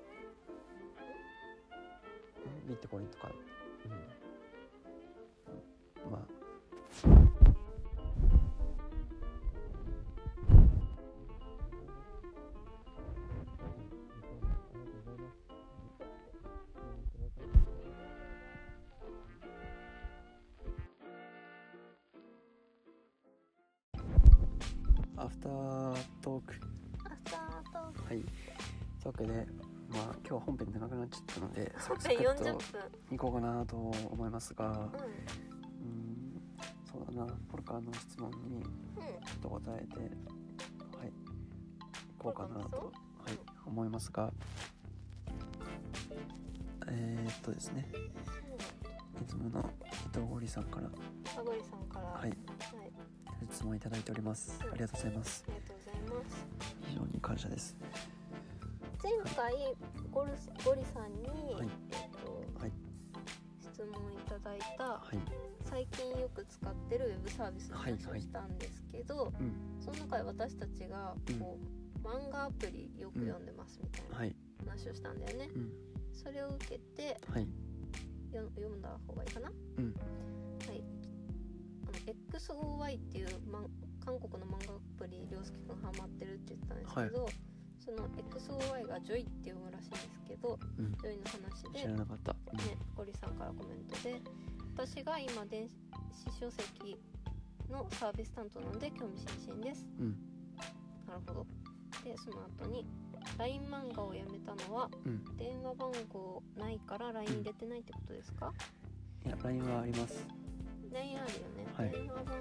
ん。ビットコインとか。うん、うん、まあ。アフタートークアフタートークはい。というわけでまあ今日は本編長くなっちゃったのでサクッ40分といこうかなと思いますが。うんなポルカーの質問にと答えてはい。こうかなと、はい、思いますが。えー、っとですね。いつもの伊藤ゴリさんから。あごりさんから。はい。はい、質問いただいております。ありがとうございます。ありがとうございます。非常に感謝です。前前回ゴルスゴリさんに、はい。えっとはい。質問いただいたはい最近よく使ってるウェブサービスの話をしたんですけど、うん。その中で私たちがこう、漫画アプリよく読んでますみたいなはい。話をしたんだよね。うん。それを受けてはい。よ読んだ方がいいかな？うん。はい。あの XOY っていう、ま、韓国の漫画アプリ涼介くんハマってるって言ってたんですけど、その XOY がジョイって読むらしいんですけど、うん。ジョイの話で知らなかった。ね、ゴリさんからコメントで私が今電子書籍のサービス担当なので興味津々です。うん。なるほど。でその後に LINE 漫画をやめたのはうん。電話番号ないから LINE 入れてないってことですか、いや LINE はあります。LINE あるよね、はい。電話番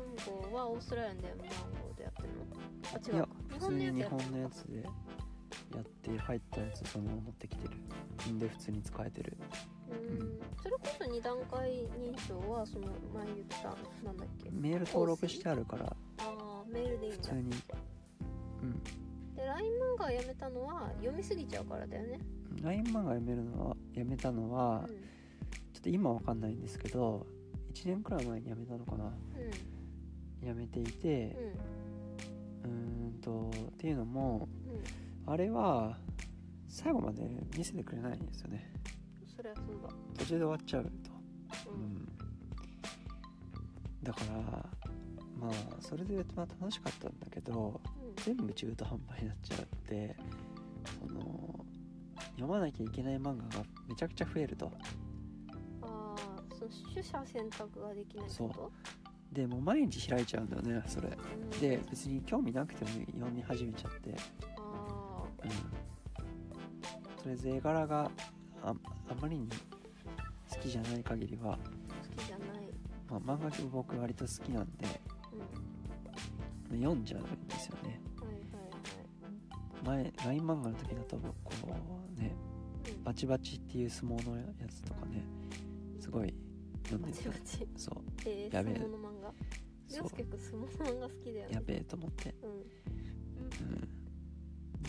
号はオーストラリアの電話番号でやってるの？あ違いう日普通に日本のやつやって本のやつでやって入ったやつそのまま持ってきてる。んで普通に使えてるうん。それこそ2段階認証はその前言ったなんだっけ？メール登録してあるから。ああメールでいいんだ。普通に。うん。で LINE 漫画をやめたのは読みすぎちゃうからだよね。LINE 漫画やめるのはやめたのは、うんちょっと今わかんないんですけど1年くらい前にやめたのかな。うん。やめていてうん。うーんとっていうのもうん。あれは最後まで見せてくれないんですよねそれはそうだ。途中で終わっちゃうと。ううん。んだからまあそれでまあ楽しかったんだけどうん。全部中途半端になっちゃってその読まなきゃいけない漫画がめちゃくちゃ増えると。ああその取捨選択ができないこと？でもう毎日開いちゃうんだよねそれ。うん。で別に興味なくても読み始めちゃって。あうん。とりあえず絵柄がああまりに好きじゃない限りは、あ好きじゃない。まあ、漫画僕割と好きなんでうん。読んじゃうんですよね。はいはいはい。前 LINE 漫画の時だとこうねうん。バチバチっていう相撲のやつとかねすごい読んバでてチバチ。そう。えー、やべえ。相撲の漫画。そう。涼介くん相撲の漫画好きだよね。やべえと思って、うん。う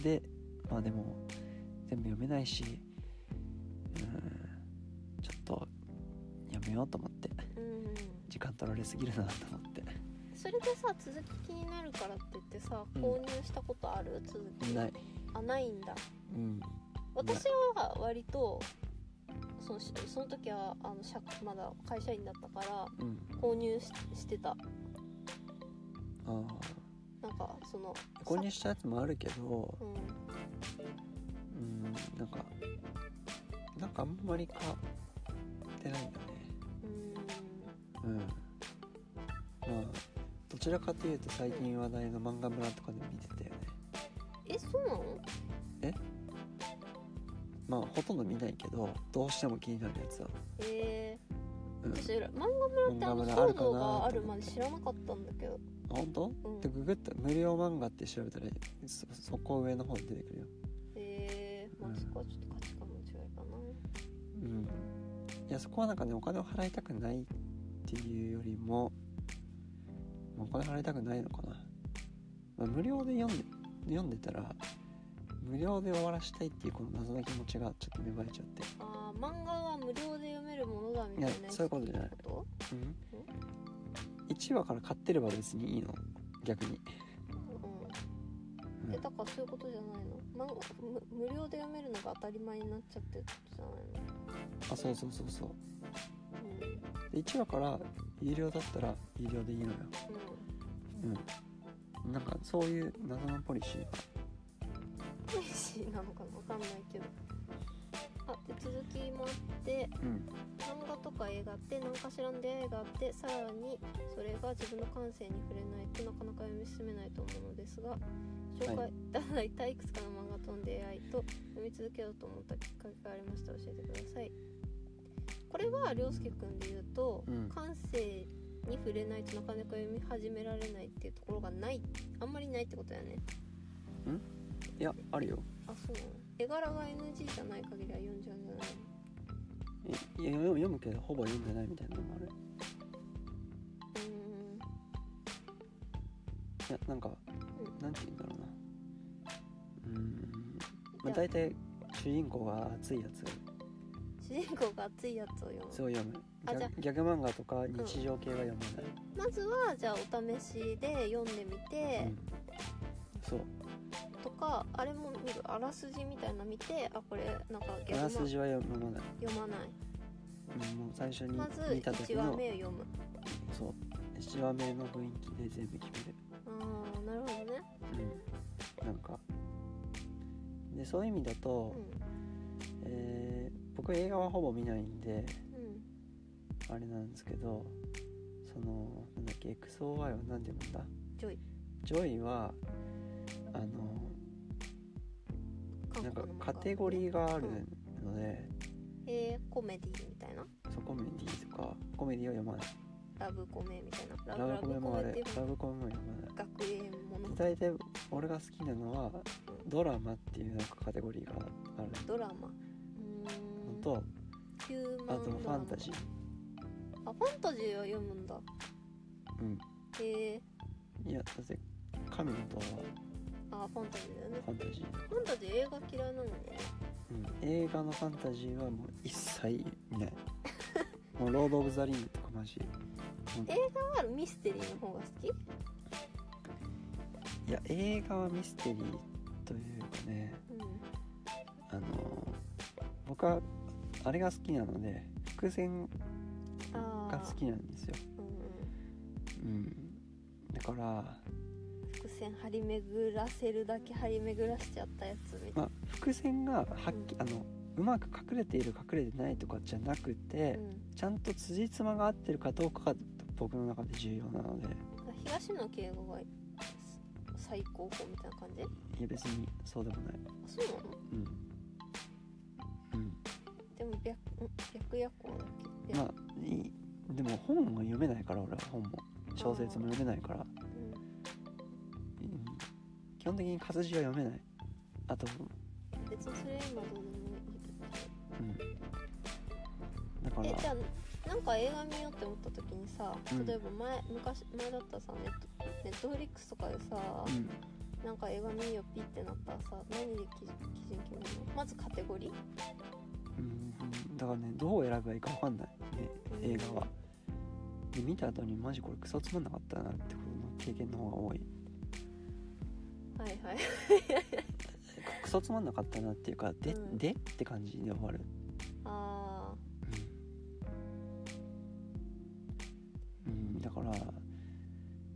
ん、でまあでも全部読めないしうん。ちょっとやめようと思って。うん。時間取られすぎるなと思って。それでさ続き気になるからって言ってさうん。購入したことある？続き。ない。あないんだ。うん。私は割とそのしその時はあの社まだ会社員だったからうん。購入ししてた。ああ。なんかその購入したやつもあるけどうん。うんなんかなんかあんまり買ってないんだね。うん。うん。まあどちらかというと最近話題の漫画村とかで見てたよね。えそうなの？まあほとんど見ないけどどうしても気になるやつは。え。うん。ー、私漫画村ってあの騒動があるまで知らなかったんだけど。あ本当、うん。でググった無料漫画って調べたらそそこ上の方に出てくるよ。え。ー、まあうんそこはちょっとうん。いやそこはなんかねお金を払いたくないっていうよりもまあお金払いたくないのかな、まあ、無料で読んで読んでたら無料で終わらしたいっていうこの謎の気持ちがちょっと芽生えちゃって。あー漫画は無料で読めるものだみたいなそういうことじゃない。うん？1話から買ってれば別にいいの？逆に、うん。うん。えだからそういうことじゃないの？漫画無無料で読めるのが当たり前になっちゃってることじゃないの。あそうそうそうそう。うん。で1話から有料だったら有料でいいのよ。うん。なんかそういう謎のポリシーが。ポリシーなのかな？わかんないけど続きもあってうん。漫画とか映画って何かしらの出会いがあってさらにそれが自分の感性に触れないとなかなか読み進めないと思うのですが紹介いただいたいくつかの漫画との出会いと読み続けようと思ったきっかけがありましたら教えてください。これは涼介くんで言うと、うん。感性に触れないとなかなか読み始められないっていうところがない。あんまりないってことだよね。いやあるよ。あそうなの？絵柄が NG じゃない限りは読んじゃうんじゃないのいや読む読むけどほぼ読んでないみたいなのもある。うーんいやなんか、うんなんて言うんだろうな。うーん。まあ大体主人公が熱いやつ。主人公が熱いやつを読む。そう読むあじゃあギャグ漫画とか日常系は読まない、まずはじゃあお試しで読んでみて。う、ん、そう。とかあれも見るあらすじみたいなの見てあこれなんかあらすじは読まない、読まない。うん、もう最初にまず見た時1話の目を読む。そう1話目の雰囲気で全部決める。ああなるほどね。うん。なんかでそういう意味だと、うえー僕映画はほぼ見ないんでんうん。あれなんですけどそのなんだっけ XOY は何て読むんだ？ジョイ。ジョイはあのなんかカテゴリーがあるので、えー、コメディみたいな？そうコメディとかコメディは読まない。ラブコメみたいな？ラブコメもあれラブコメも読まない。学園もの？大体俺が好きなのはドラマっていうなんかカテゴリーがある。ドラマ？うーん。のとヒューあとファンタジー。あファンタジーは読むんだ。うん。へえいやだって神の塔はあファンタジーだよね。ファンタジー、ファンタジー映画嫌いなのね。うん、映画のファンタジーはもう一切見ない。もうロード・オブ・ザ・リングとかマジ映画はミステリーの方が好き？いや映画はミステリーというかね。うん。あの僕はあれが好きなので伏線が好きなんですよ。うんうん。うん。だから伏線張り巡らせるだけ張り巡らしちゃったやつみたいまあ伏線がはっきうん。あのうまく隠れている隠れてないとかじゃなくて、な、うん。ちゃんと辻褄が合ってるかどうかが僕の中で重要なので。東野敬吾が最高峰みたいな感じ？あいや別にそうでもない。そうなの？うん。うん。でも白夜行だっけまあいいでも本も読めないから俺は本も。小説も読めないから、本的に活字は読めない。あと、別にそれ今どうでもいいうん、だからえじゃあなんか映画見ようって思った時にさうん。例えば前、昔前だったらさネットネットフリックスとかでさ、うん。なんか映画見ようピッてなったらさ何で基準基準決めるの？まずカテゴリー？うん。だからねどう選べばいいか分かんない、ね、映画は。で見た後にマジこれクソつまんなかったなってことの経験の方が多いはいはい。クソつまんなかったなっていうかで、うん。でって感じで終わる。あうん、うん、だから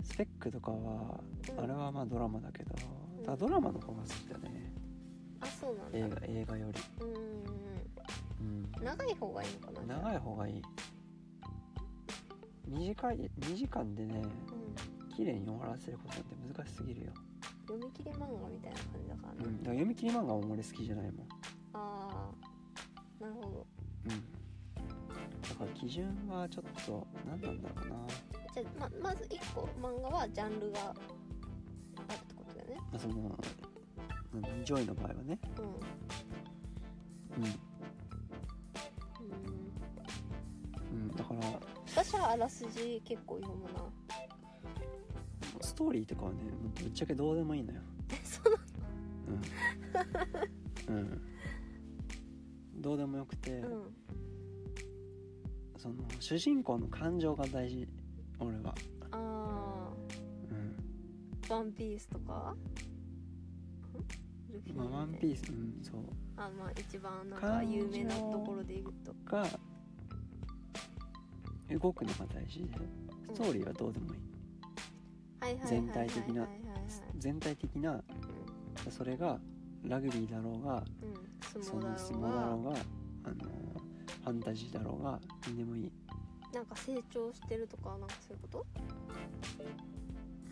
スペックとかは、うん。あれはまあドラマだけど、うん。だドラマの方が好きだね。ーあそうなんだ。映画映画より、うん長い方がいいのかな長い方がいい。短い2時間でねうん。綺麗に終わらせることなんて難しすぎるよ、読み切り漫画みたいな感じだからね、うん、だから読み切り漫画も俺好きじゃないもん。ああなるほど。うん。だから基準はちょっと何なんだろうな、まじゃあままず1個漫画はジャンルがあるってことだよね。あ、その何ジョイの場合はね。うん。うん、うん。うん、だから私はあらすじ結構読むな。ストーリーとかはねぶっちゃけどうでもいいのよ。えそううん、うん、どうでもよくて、うん。その主人公の感情が大事。俺は。あうん。あワンピースとか？まあワンピースうんそう。あまあ一番なんか有名なところで言うと。が動くのが大事でストーリーはどうでもいい全体的な全体的なそれがラグビーだろうがうんうんそ相撲だの相撲ろうがだろうがあのファンタジーだろうが何でもいい。なんか成長してるとかなんかそういうこと？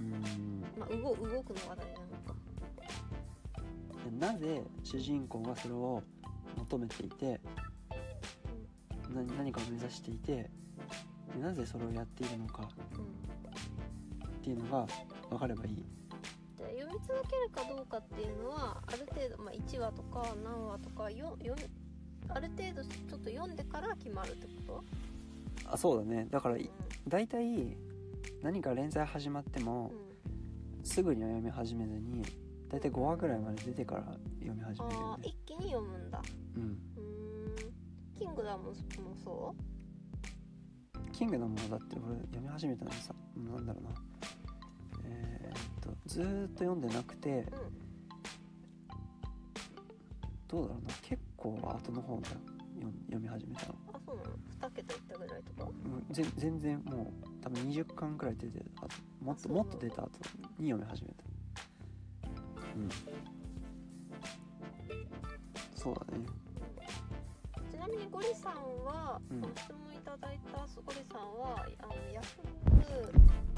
うん。まあ動動くのが大事なのか。なぜ主人公がそれを求めていてな何かを目指していてでなぜそれをやっているのか。うんっていうのが分かればいい。じゃあ読み続けるかどうかっていうのはある程度、まあ、1話とか何話とかよ読みある程度ちょっと読んでから決まるってこあそうだね。だから大体何か連載始まってもすぐには読み始めずに大体5話ぐらいまで出てから読み始めるあんでー一気に読むんだ。うん。うーん。キングダムもそキングダムはだって俺読み始めたのさなんだろうなえーっとずーっと読んでなくてどうだろうな。結構後の方だよ読読み始めたの。あそうなの？2桁いったぐらいとか？もうぜ全然もう多分20巻くらい出てる後もっともっと出た後に読み始めた。うん。そうだね。ちなみにゴリさんは、うん。質問いただいたゴリさんはあのヤフー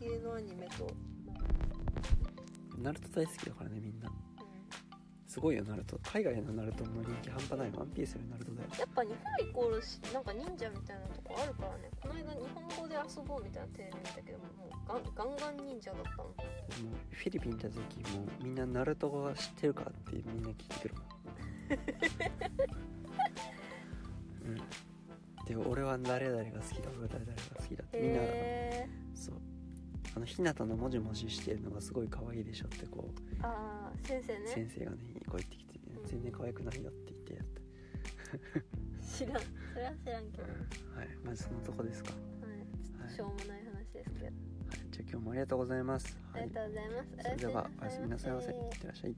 系のアニメと、ナルト大好きだからねみんな。うんすごいよナルト。海外のナルトの人気半端ない。ワンピースよりナルトだよ。やっぱ日本イコールしなんか忍者みたいなとこあるからね。この間日本語で遊ぼうみたいなテレビ見たけどももうガンガンガン忍者だったの。もうフィリピン行った時もうみんなナルトが知ってるかってみんな聞いてくる うん。で俺は誰々が好きだ俺は誰々が好きだって。みんなひなたのもじもじしてるのがすごい可愛いでしょってこう、ああ先生ね。先生がねこう言ってきて、ねうん。全然可愛くないよって言ってやった知らんそれは知らんけど、はい、はい。まずそのとこですか、はちょっとしょうもない話ですけど、い、じゃあ今日もありがとうございます、はい。ありがとうございます。それではおやすみなさいませ。いいってらっしゃい